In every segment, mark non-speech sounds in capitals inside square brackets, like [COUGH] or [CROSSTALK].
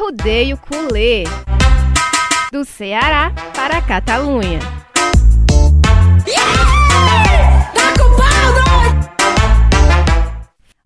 Arrudeio Culê. Do Ceará para a Catalunha.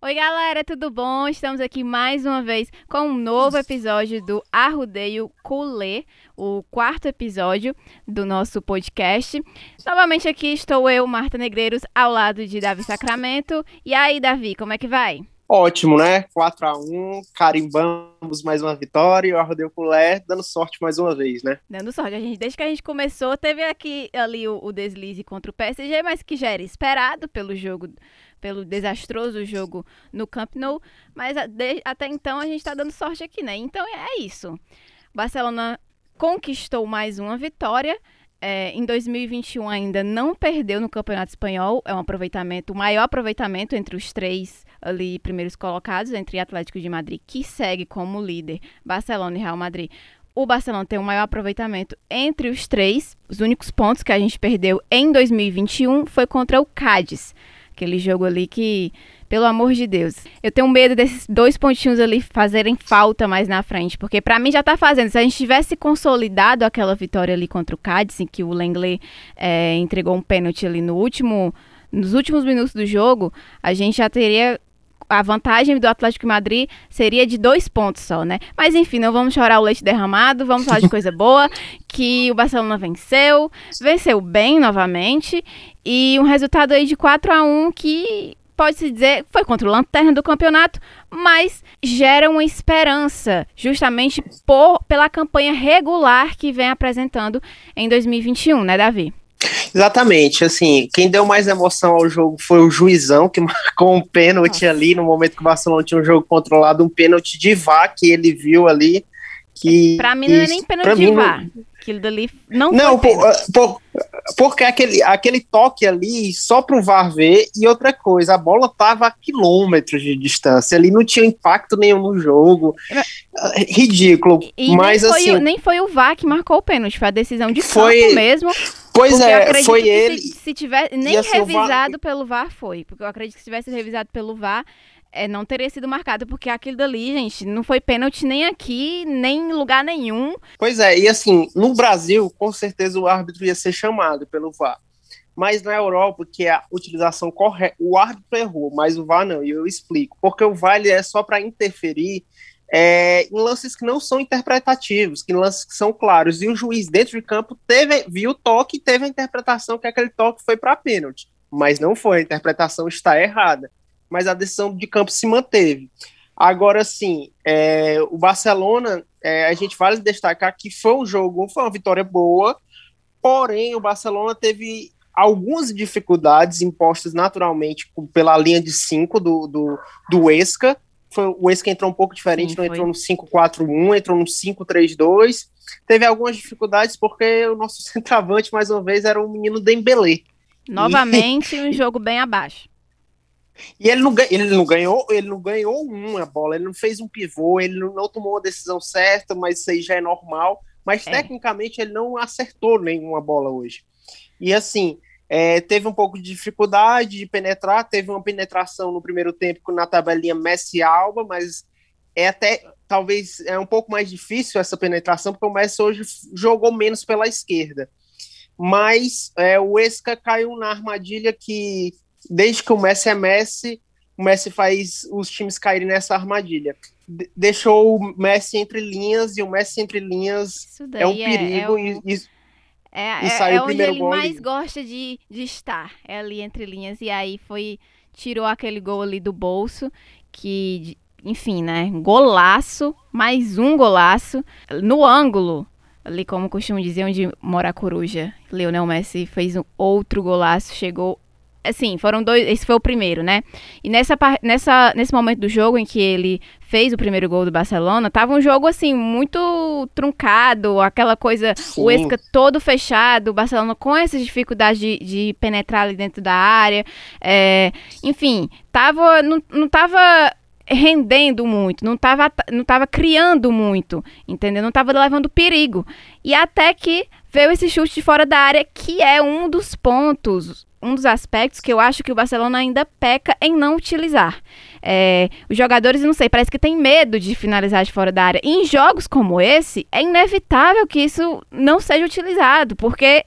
Oi, galera, tudo bom? Estamos aqui mais uma vez com um novo episódio do Arrudeio Culê, o quarto episódio do nosso podcast. Novamente aqui estou eu, Marta Negreiros, ao lado de Davi Sacramento. E aí, Davi, como é que vai? Ótimo, né? 4 a 1 carimbamos mais uma vitória e o Arrodeio Culé dando sorte mais uma vez, né? Dando sorte. A gente, desde que a gente começou, teve aqui ali o, o deslize contra o PSG, mas que já era esperado pelo jogo, pelo desastroso jogo no Camp Nou. Mas de, até então a gente está dando sorte aqui, né? Então é isso. Barcelona conquistou mais uma vitória. É, em 2021 ainda não perdeu no Campeonato Espanhol, é um aproveitamento, o maior aproveitamento entre os três ali primeiros colocados, entre Atlético de Madrid, que segue como líder, Barcelona e Real Madrid. O Barcelona tem o maior aproveitamento entre os três. Os únicos pontos que a gente perdeu em 2021 foi contra o Cádiz, aquele jogo ali que pelo amor de Deus. Eu tenho medo desses dois pontinhos ali fazerem falta mais na frente, porque para mim já tá fazendo. Se a gente tivesse consolidado aquela vitória ali contra o Cádiz, em que o Lenglet é, entregou um pênalti ali no último, nos últimos minutos do jogo, a gente já teria a vantagem do Atlético Madrid seria de dois pontos só, né? Mas enfim, não vamos chorar o leite derramado, vamos falar de coisa [LAUGHS] boa, que o Barcelona venceu, venceu bem novamente, e um resultado aí de 4 a 1 que pode-se dizer, foi contra o Lanterna do campeonato, mas gera uma esperança, justamente por, pela campanha regular que vem apresentando em 2021, né, Davi? Exatamente, assim, quem deu mais emoção ao jogo foi o Juizão, que [LAUGHS] marcou um pênalti ali, no momento que o Barcelona tinha um jogo controlado, um pênalti de vá que ele viu ali, que... Pra mim não é nem pênalti de vá. Aquilo dali não, não por, por, porque aquele, aquele toque ali só para o VAR ver e outra coisa, a bola tava a quilômetros de distância, ali não tinha impacto nenhum no jogo, ridículo. E mas nem assim, foi, nem foi o VAR que marcou o pênalti, foi a decisão de foi, mesmo. Pois é, foi ele. Se, se tiver nem revisado VAR... pelo VAR foi, porque eu acredito que se tivesse revisado pelo VAR é, não teria sido marcado, porque aquilo dali, gente, não foi pênalti nem aqui, nem em lugar nenhum. Pois é, e assim, no Brasil, com certeza o árbitro ia ser chamado pelo VAR. Mas na Europa, que é a utilização correta, o árbitro errou, mas o VAR não, e eu explico. Porque o VAR é só para interferir é, em lances que não são interpretativos, que lances que são claros. E o juiz, dentro de campo, teve, viu o toque e teve a interpretação que aquele toque foi para pênalti. Mas não foi, a interpretação está errada mas a decisão de campo se manteve. Agora, sim, é, o Barcelona, é, a gente vale destacar que foi um jogo, foi uma vitória boa, porém o Barcelona teve algumas dificuldades impostas naturalmente pela linha de 5 do, do, do Esca. Foi, o Esca entrou um pouco diferente, Sim, não entrou no 5-4-1, entrou no 5-3-2. Teve algumas dificuldades porque o nosso [LAUGHS] centroavante, mais uma vez, era o menino Dembélé. Novamente, e... um jogo bem abaixo. E ele não, ele não ganhou, ele não ganhou uma bola, ele não fez um pivô, ele não, não tomou a decisão certa, mas isso aí já é normal. Mas é. tecnicamente ele não acertou nenhuma bola hoje. E assim, é, teve um pouco de dificuldade de penetrar, teve uma penetração no primeiro tempo na tabelinha Messi Alba, mas é até talvez é um pouco mais difícil essa penetração, porque o Messi hoje jogou menos pela esquerda. Mas é, o Esca caiu na armadilha que desde que o Messi é Messi, o Messi faz os times caírem nessa armadilha. De deixou o Messi entre linhas e o Messi entre linhas é um perigo é, é e, é, é, primeiro onde ele mais gosta de, de estar, é ali entre linhas. E aí foi, tirou aquele gol ali do bolso, que, enfim, né, golaço, mais um golaço, no ângulo, ali como costumo dizer, onde mora a coruja. Leonel Messi fez um outro golaço, chegou assim, foram dois. Esse foi o primeiro, né? E nessa, nessa, nesse momento do jogo em que ele fez o primeiro gol do Barcelona, tava um jogo assim, muito truncado, aquela coisa, Sim. o Esca todo fechado, o Barcelona com essas dificuldades de, de penetrar ali dentro da área. É, enfim, tava. Não, não tava rendendo muito, não estava não tava criando muito, entendeu? Não estava levando perigo. E até que veio esse chute de fora da área, que é um dos pontos, um dos aspectos que eu acho que o Barcelona ainda peca em não utilizar. É, os jogadores, não sei, parece que tem medo de finalizar de fora da área. E em jogos como esse, é inevitável que isso não seja utilizado, porque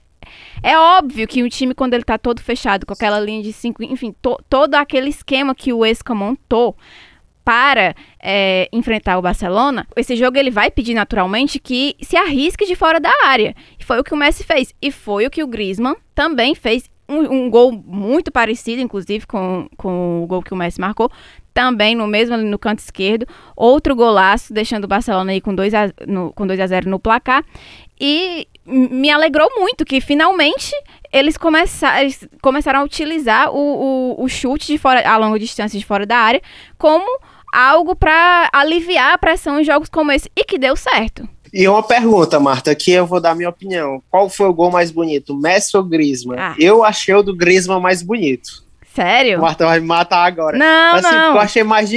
é óbvio que um time, quando ele está todo fechado, com aquela linha de cinco, enfim, to, todo aquele esquema que o Esca montou para é, enfrentar o Barcelona, esse jogo ele vai pedir naturalmente que se arrisque de fora da área. E foi o que o Messi fez. E foi o que o Griezmann também fez. Um, um gol muito parecido, inclusive, com, com o gol que o Messi marcou. Também no mesmo no canto esquerdo. Outro golaço, deixando o Barcelona aí com 2 a, no, com 2 a 0 no placar. E me alegrou muito que finalmente eles começaram, começaram a utilizar o, o, o chute de fora, a longa distância de fora da área como algo para aliviar a pressão em jogos como esse e que deu certo. E uma pergunta, Marta, aqui eu vou dar minha opinião. Qual foi o gol mais bonito, Messi ou Griezmann? Ah. Eu achei o do Griezmann mais bonito. Sério? Marta vai me matar agora. Não, assim, não. Eu achei mais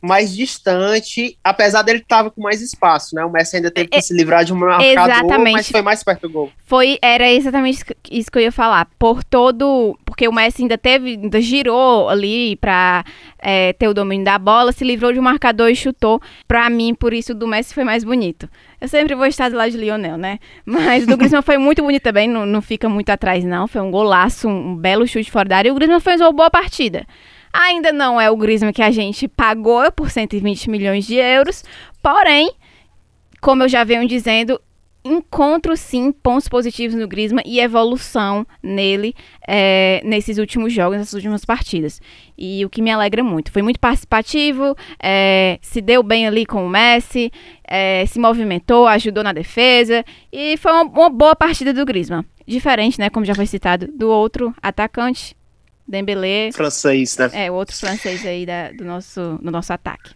mais distante, apesar dele tava com mais espaço, né? O Messi ainda teve que é, se livrar de um marcador, exatamente. mas foi mais perto do gol. Foi, era exatamente isso que eu ia falar. Por todo, porque o Messi ainda teve, ainda girou ali para é, ter o domínio da bola, se livrou de um marcador e chutou. Para mim, por isso do Messi foi mais bonito. Eu sempre vou estar do lado de Lionel, né? Mas do Griezmann foi muito bonito também, não, não fica muito atrás não. Foi um golaço, um, um belo chute fora da área. E o Griezmann fez uma boa partida. Ainda não é o Griezmann que a gente pagou por 120 milhões de euros, porém, como eu já venho dizendo, encontro sim pontos positivos no Griezmann e evolução nele é, nesses últimos jogos, nessas últimas partidas. E o que me alegra muito. Foi muito participativo, é, se deu bem ali com o Messi, é, se movimentou, ajudou na defesa e foi uma, uma boa partida do Griezmann. Diferente, né, como já foi citado, do outro atacante, Dembélé. Francês, né? É, o outro francês aí da, do, nosso, do nosso ataque.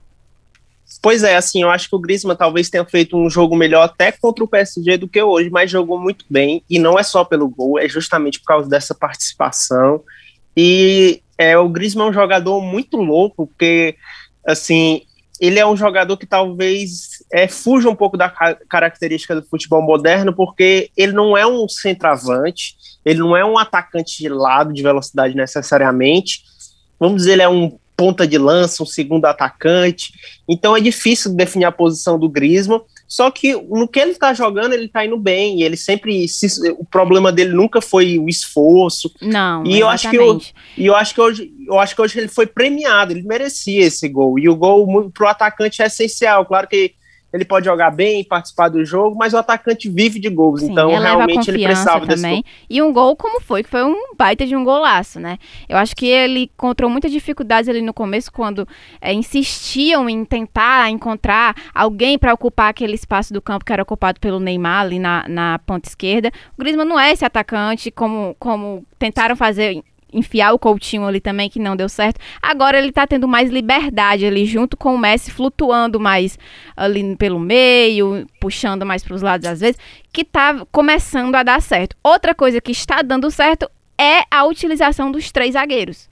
Pois é, assim, eu acho que o Griezmann talvez tenha feito um jogo melhor até contra o PSG do que hoje, mas jogou muito bem, e não é só pelo gol, é justamente por causa dessa participação. E é, o Griezmann é um jogador muito louco, porque, assim, ele é um jogador que talvez é, fuja um pouco da característica do futebol moderno, porque ele não é um centroavante, ele não é um atacante de lado, de velocidade necessariamente. Vamos dizer, ele é um ponta de lança, um segundo atacante. Então é difícil definir a posição do Griezmann. Só que no que ele está jogando, ele está indo bem. E ele sempre. Se, o problema dele nunca foi o esforço. Não. E eu acho que eu, e eu acho que hoje, eu acho que hoje ele foi premiado. Ele merecia esse gol. E o gol para o atacante é essencial. Claro que ele pode jogar bem, participar do jogo, mas o atacante vive de gols, Sim, então realmente ele precisava também. desse. E um gol como foi, que foi um baita de um golaço, né? Eu acho que ele encontrou muitas dificuldades ali no começo, quando é, insistiam em tentar encontrar alguém para ocupar aquele espaço do campo que era ocupado pelo Neymar ali na, na ponta esquerda. O Griezmann não é esse atacante, como, como tentaram fazer enfiar o Coutinho ali também, que não deu certo. Agora ele tá tendo mais liberdade ali, junto com o Messi, flutuando mais ali pelo meio, puxando mais para os lados às vezes, que tá começando a dar certo. Outra coisa que está dando certo é a utilização dos três zagueiros.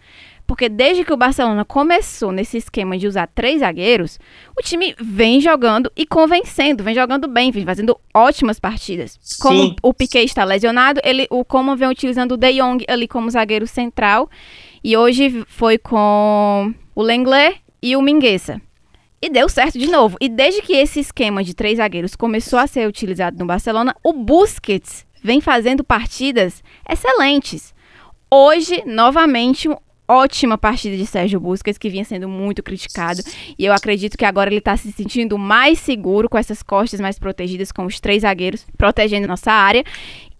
Porque desde que o Barcelona começou nesse esquema de usar três zagueiros, o time vem jogando e convencendo, vem jogando bem, vem fazendo ótimas partidas. Sim. Como o Piquet está lesionado, ele, o Coman vem utilizando o De Jong ali como zagueiro central. E hoje foi com o Lenglet e o Mingueza. E deu certo de novo. E desde que esse esquema de três zagueiros começou a ser utilizado no Barcelona, o Busquets vem fazendo partidas excelentes. Hoje, novamente, ótima partida de Sérgio Busquets, que vinha sendo muito criticado. E eu acredito que agora ele está se sentindo mais seguro com essas costas mais protegidas, com os três zagueiros protegendo nossa área.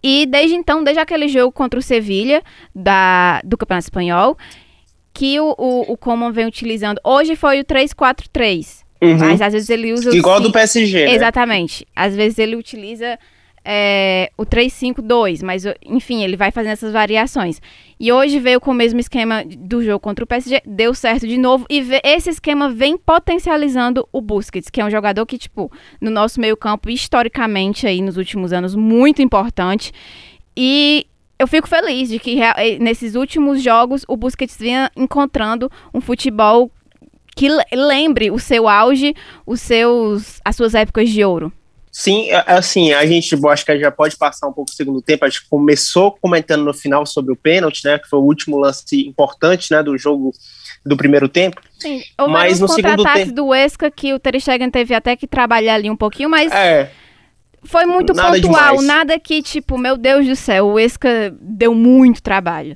E desde então, desde aquele jogo contra o Sevilha da, do Campeonato Espanhol, que o, o, o Coman vem utilizando. Hoje foi o 3-4-3. Uhum. Mas às vezes ele usa. Igual do PSG. Né? Exatamente. Às vezes ele utiliza é, o 3-5-2, mas enfim, ele vai fazendo essas variações. E hoje veio com o mesmo esquema do jogo contra o PSG, deu certo de novo, e esse esquema vem potencializando o Busquets, que é um jogador que, tipo, no nosso meio campo, historicamente aí nos últimos anos, muito importante. E eu fico feliz de que eh, nesses últimos jogos o Busquets vinha encontrando um futebol que lembre o seu auge, os seus, as suas épocas de ouro. Sim, assim, a gente acho que já pode passar um pouco o segundo tempo. A gente começou comentando no final sobre o pênalti, né? Que foi o último lance importante, né? Do jogo do primeiro tempo. Sim, mas no segundo tempo do Esca que o Ter Stegen teve até que trabalhar ali um pouquinho, mas é, foi muito nada pontual, demais. nada que tipo, meu Deus do céu, o Esca deu muito trabalho.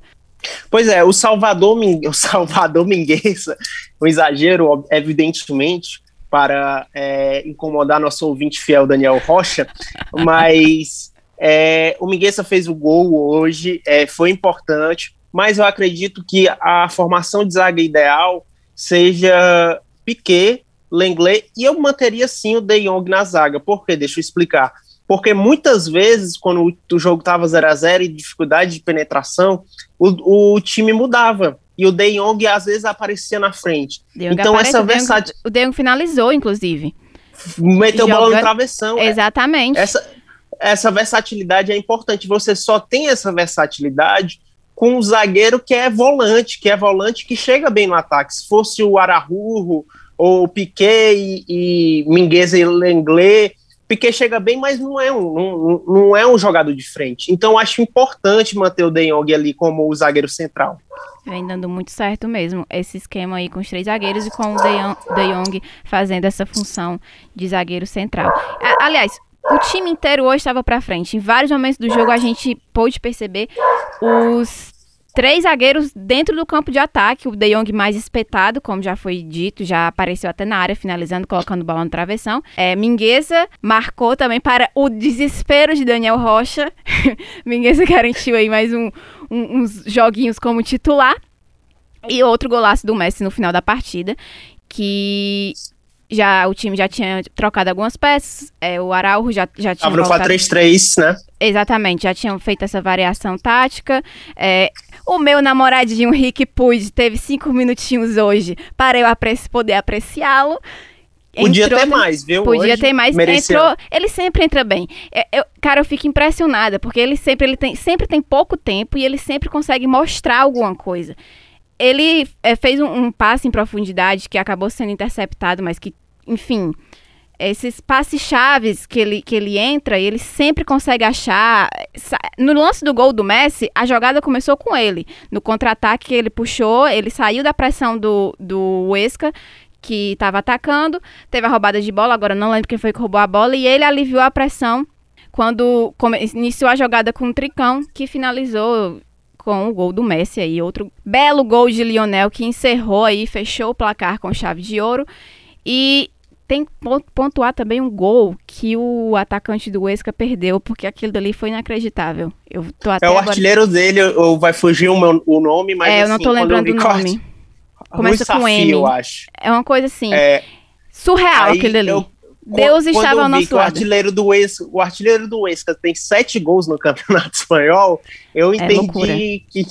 Pois é, o Salvador, [LAUGHS] o Salvador Mingueza, um exagero, evidentemente, para é, incomodar nosso ouvinte fiel Daniel Rocha, mas é, o Mingueza fez o gol hoje, é, foi importante, mas eu acredito que a formação de zaga ideal seja Piquet, Lenglet, e eu manteria sim o De Jong na zaga. Por quê? Deixa eu explicar. Porque muitas vezes, quando o jogo estava 0 a 0 e dificuldade de penetração, o, o time mudava. E o De Jong às vezes aparecia na frente. então essa versatilidade. O De Jong finalizou, inclusive. Meteu Joga... bola no travessão. É. Exatamente. É. Essa, essa versatilidade é importante. Você só tem essa versatilidade com um zagueiro que é volante, que é volante que chega bem no ataque. Se fosse o Arahurro, ou o Piquet e, e Mingueza e Lenglet, Piquet chega bem, mas não é um, não, não é um jogador de frente. Então acho importante manter o De Jong ali como o zagueiro central. Vem dando muito certo mesmo esse esquema aí com os três zagueiros e com o De Jong fazendo essa função de zagueiro central. Aliás, o time inteiro hoje estava para frente. Em vários momentos do jogo a gente pôde perceber os três zagueiros dentro do campo de ataque. O De Jong mais espetado, como já foi dito, já apareceu até na área, finalizando, colocando bola no travessão. É, Mingueza marcou também para o desespero de Daniel Rocha. [LAUGHS] Mingueza garantiu aí mais um, um, uns joguinhos como titular. E outro golaço do Messi no final da partida, que já o time já tinha trocado algumas peças, é, o Araujo já, já tinha. Tava no 4-3-3, né? Exatamente, já tinham feito essa variação tática. É, o meu namoradinho Rick Puig teve cinco minutinhos hoje para eu apreci poder apreciá-lo. Podia ter mais, viu? Podia hoje ter mais. Entrou, ele sempre entra bem. Eu, é, eu, cara, eu fico impressionada, porque ele sempre, ele tem, sempre tem pouco tempo e ele sempre consegue mostrar alguma coisa ele é, fez um, um, passe em profundidade que acabou sendo interceptado, mas que, enfim, esses passes chaves que ele, que ele entra, ele sempre consegue achar. No lance do gol do Messi, a jogada começou com ele. No contra-ataque que ele puxou, ele saiu da pressão do, do Huesca, que estava atacando, teve a roubada de bola, agora não lembro quem foi que roubou a bola, e ele aliviou a pressão quando iniciou a jogada com o Tricão, que finalizou com o gol do Messi aí, outro belo gol de Lionel que encerrou aí, fechou o placar com chave de ouro. E tem que pontuar também um gol que o atacante do Huesca perdeu, porque aquilo dali foi inacreditável. Eu tô até é o artilheiro dele, ou vai fugir o, meu, o nome, mas É, eu não tô assim, lembrando o nome. Começa com M. Eu acho. É uma coisa assim. É, surreal aquilo dali. Eu, Deus estava ao nosso lado. O artilheiro do Huesca, o artilheiro do Huesca tem sete gols no [LAUGHS] Campeonato Espanhol. Eu é entendi é que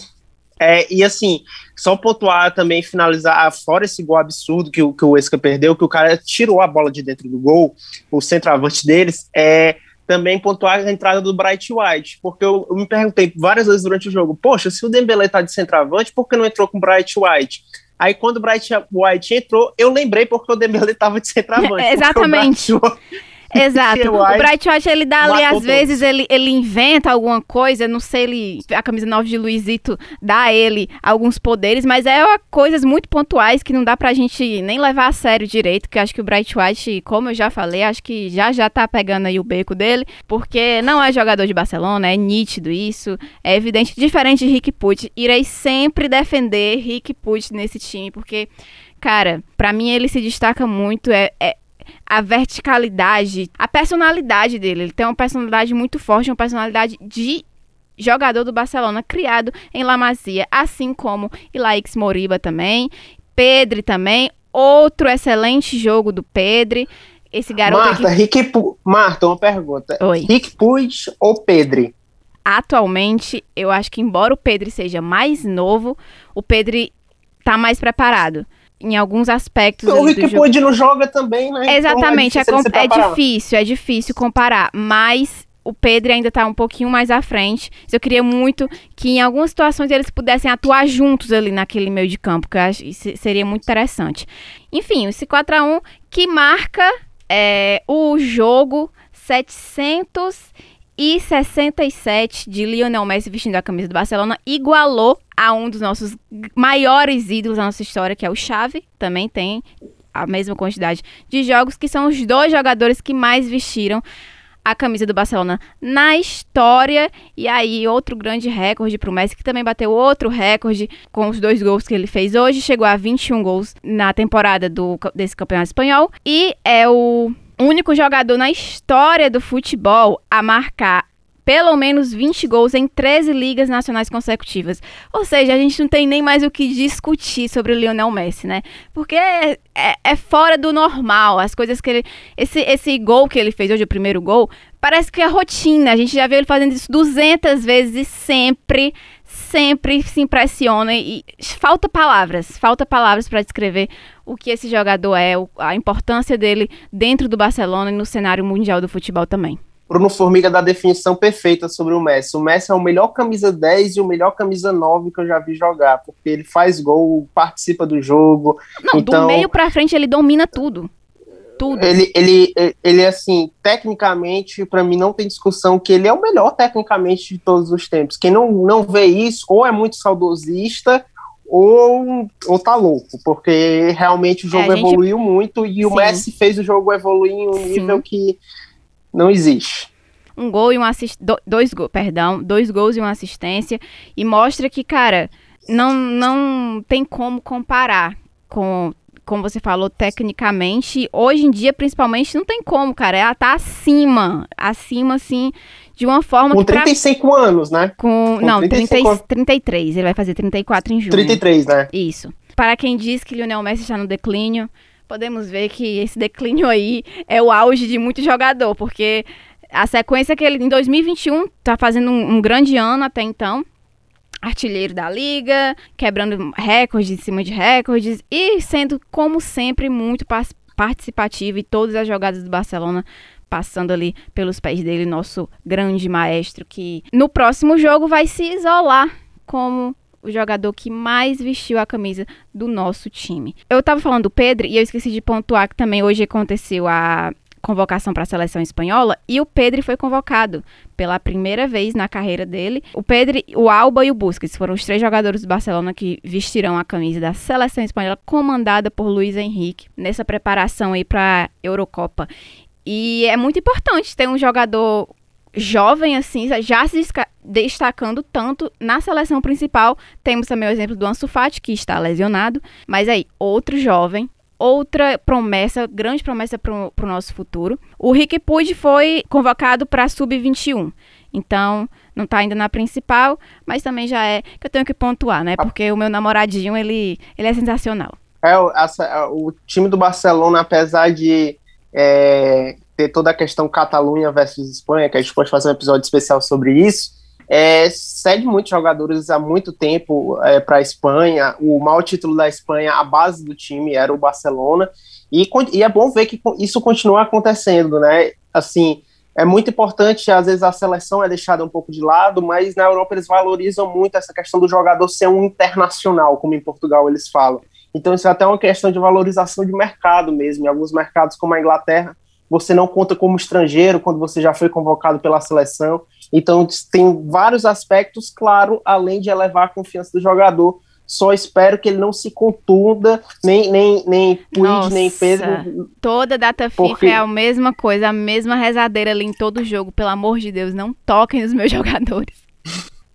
é, e assim, só pontuar também, finalizar, fora esse gol absurdo que, que o Huesca perdeu, que o cara tirou a bola de dentro do gol, o centroavante deles, é também pontuar a entrada do Bright White, porque eu, eu me perguntei várias vezes durante o jogo, poxa, se o Dembele tá de centroavante, por que não entrou com o Bright White? Aí quando o Bright White entrou, eu lembrei porque o Dembele estava de centroavante. Exatamente. [LAUGHS] Exato. [LAUGHS] o Bright White, ele dá ali, às vezes, ele, ele inventa alguma coisa, não sei, ele, a camisa 9 de Luizito dá a ele alguns poderes, mas é coisas muito pontuais que não dá pra gente nem levar a sério direito, que acho que o Bright White, como eu já falei, acho que já já tá pegando aí o beco dele, porque não é jogador de Barcelona, é nítido isso, é evidente, diferente de Rick Puig. Irei sempre defender Rick Puig nesse time, porque cara, para mim ele se destaca muito. É, é, a verticalidade, a personalidade dele. Ele tem uma personalidade muito forte, uma personalidade de jogador do Barcelona, criado em La Masia, assim como Ilaix Moriba também, Pedri também, outro excelente jogo do Pedri. Esse garoto Marta, aqui... Rick Pu... Marta, uma pergunta. Oi. Rick Puig ou Pedri? Atualmente, eu acho que embora o Pedri seja mais novo, o Pedri tá mais preparado em alguns aspectos. O Rick Puig não joga também, né? Exatamente, então é, difícil, é, é difícil, é difícil comparar, mas o Pedro ainda está um pouquinho mais à frente. Eu queria muito que em algumas situações eles pudessem atuar juntos ali naquele meio de campo, que eu acho seria muito interessante. Enfim, esse 4 a 1 que marca é, o jogo 767 de Lionel Messi vestindo a camisa do Barcelona igualou a um dos nossos maiores ídolos da nossa história, que é o Xavi, também tem a mesma quantidade de jogos, que são os dois jogadores que mais vestiram a camisa do Barcelona na história. E aí, outro grande recorde para o Messi, que também bateu outro recorde com os dois gols que ele fez hoje. Chegou a 21 gols na temporada do, desse campeonato espanhol. E é o único jogador na história do futebol a marcar pelo menos 20 gols em 13 ligas nacionais consecutivas. Ou seja, a gente não tem nem mais o que discutir sobre o Lionel Messi, né? Porque é, é, é, fora do normal. As coisas que ele. Esse, esse gol que ele fez hoje, o primeiro gol, parece que é rotina. A gente já viu ele fazendo isso 200 vezes e sempre, sempre se impressiona. E falta palavras, falta palavras para descrever o que esse jogador é, a importância dele dentro do Barcelona e no cenário mundial do futebol também. Bruno Formiga dá a definição perfeita sobre o Messi. O Messi é o melhor camisa 10 e o melhor camisa 9 que eu já vi jogar, porque ele faz gol, participa do jogo. Não, então, do meio para frente ele domina tudo. Tudo. Ele, ele, ele assim, tecnicamente, para mim não tem discussão que ele é o melhor tecnicamente de todos os tempos. Quem não, não vê isso, ou é muito saudosista, ou, ou tá louco, porque realmente o jogo é, evoluiu gente... muito e Sim. o Messi fez o jogo evoluir em um Sim. nível que não existe. Um gol e um assist... dois gols, perdão, dois gols e uma assistência e mostra que, cara, não não tem como comparar com como você falou tecnicamente, hoje em dia principalmente não tem como, cara, ela tá acima, acima assim, de uma forma com que 35 pra... anos, né? Com, com não, 30, 33, ele vai fazer 34 em junho. 33, né? Isso. Para quem diz que Lionel Messi está no declínio, podemos ver que esse declínio aí é o auge de muito jogador, porque a sequência que ele em 2021 tá fazendo um, um grande ano até então, artilheiro da liga, quebrando recordes em cima de recordes e sendo como sempre muito participativo e todas as jogadas do Barcelona passando ali pelos pés dele, nosso grande maestro que no próximo jogo vai se isolar como o jogador que mais vestiu a camisa do nosso time. Eu tava falando do Pedro e eu esqueci de pontuar que também hoje aconteceu a convocação para a seleção espanhola e o Pedro foi convocado pela primeira vez na carreira dele. O Pedro, o Alba e o Busquets foram os três jogadores do Barcelona que vestirão a camisa da seleção espanhola comandada por Luiz Henrique nessa preparação aí para a Eurocopa. E é muito importante ter um jogador jovem assim, já se destacando tanto na seleção principal. Temos também o exemplo do Ansu Fati, que está lesionado, mas aí outro jovem, outra promessa, grande promessa para o nosso futuro. O Rick Puig foi convocado para a sub-21. Então, não está ainda na principal, mas também já é que eu tenho que pontuar, né? Porque o meu namoradinho, ele, ele é sensacional. É, essa, o time do Barcelona, apesar de é, ter toda a questão Catalunha versus Espanha, que a gente pode fazer um episódio especial sobre isso, é, muitos jogadores há muito tempo é, para a Espanha. O maior título da Espanha, a base do time era o Barcelona. E, e, é bom ver que isso continua acontecendo, né? Assim, é muito importante, às vezes a seleção é deixada um pouco de lado, mas na Europa eles valorizam muito essa questão do jogador ser um internacional, como em Portugal eles falam. Então isso é até uma questão de valorização de mercado mesmo. Em alguns mercados, como a Inglaterra, você não conta como estrangeiro quando você já foi convocado pela seleção. Então, tem vários aspectos, claro, além de elevar a confiança do jogador. Só espero que ele não se contunda, nem, nem, nem Puig, nem Pedro. Toda data porque... FIFA é a mesma coisa, a mesma rezadeira ali em todo jogo. Pelo amor de Deus, não toquem nos meus [LAUGHS] jogadores.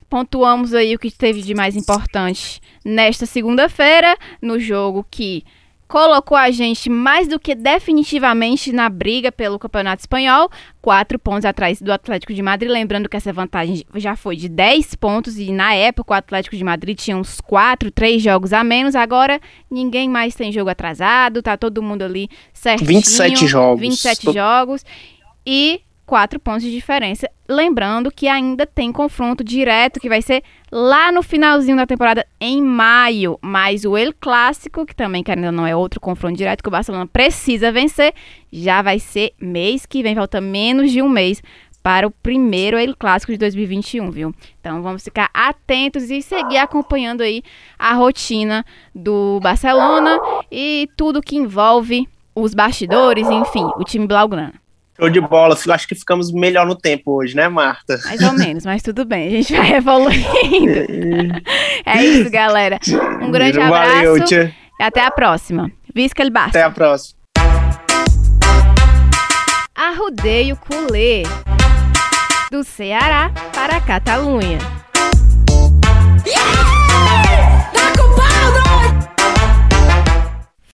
Pontuamos aí o que teve de mais importante nesta segunda-feira, no jogo que colocou a gente mais do que definitivamente na briga pelo Campeonato Espanhol, quatro pontos atrás do Atlético de Madrid. Lembrando que essa vantagem já foi de 10 pontos e na época o Atlético de Madrid tinha uns 4, 3 jogos a menos. Agora ninguém mais tem jogo atrasado, tá todo mundo ali certinho. 27 jogos. 27 Tô... jogos. E quatro pontos de diferença. Lembrando que ainda tem confronto direto que vai ser lá no finalzinho da temporada em maio. Mas o El Clássico, que também ainda não é outro confronto direto que o Barcelona precisa vencer, já vai ser mês que vem, falta menos de um mês para o primeiro El Clássico de 2021, viu? Então vamos ficar atentos e seguir acompanhando aí a rotina do Barcelona e tudo que envolve os bastidores, enfim, o time blaugrana. Show de bola. Acho que ficamos melhor no tempo hoje, né, Marta? Mais ou menos, mas tudo bem. A gente vai [LAUGHS] evoluindo. é isso, galera. Um grande abraço. Valeu, tia. E até a próxima. Visca ele Até a próxima. Arrudeio Culê. Do Ceará para a Catalunha.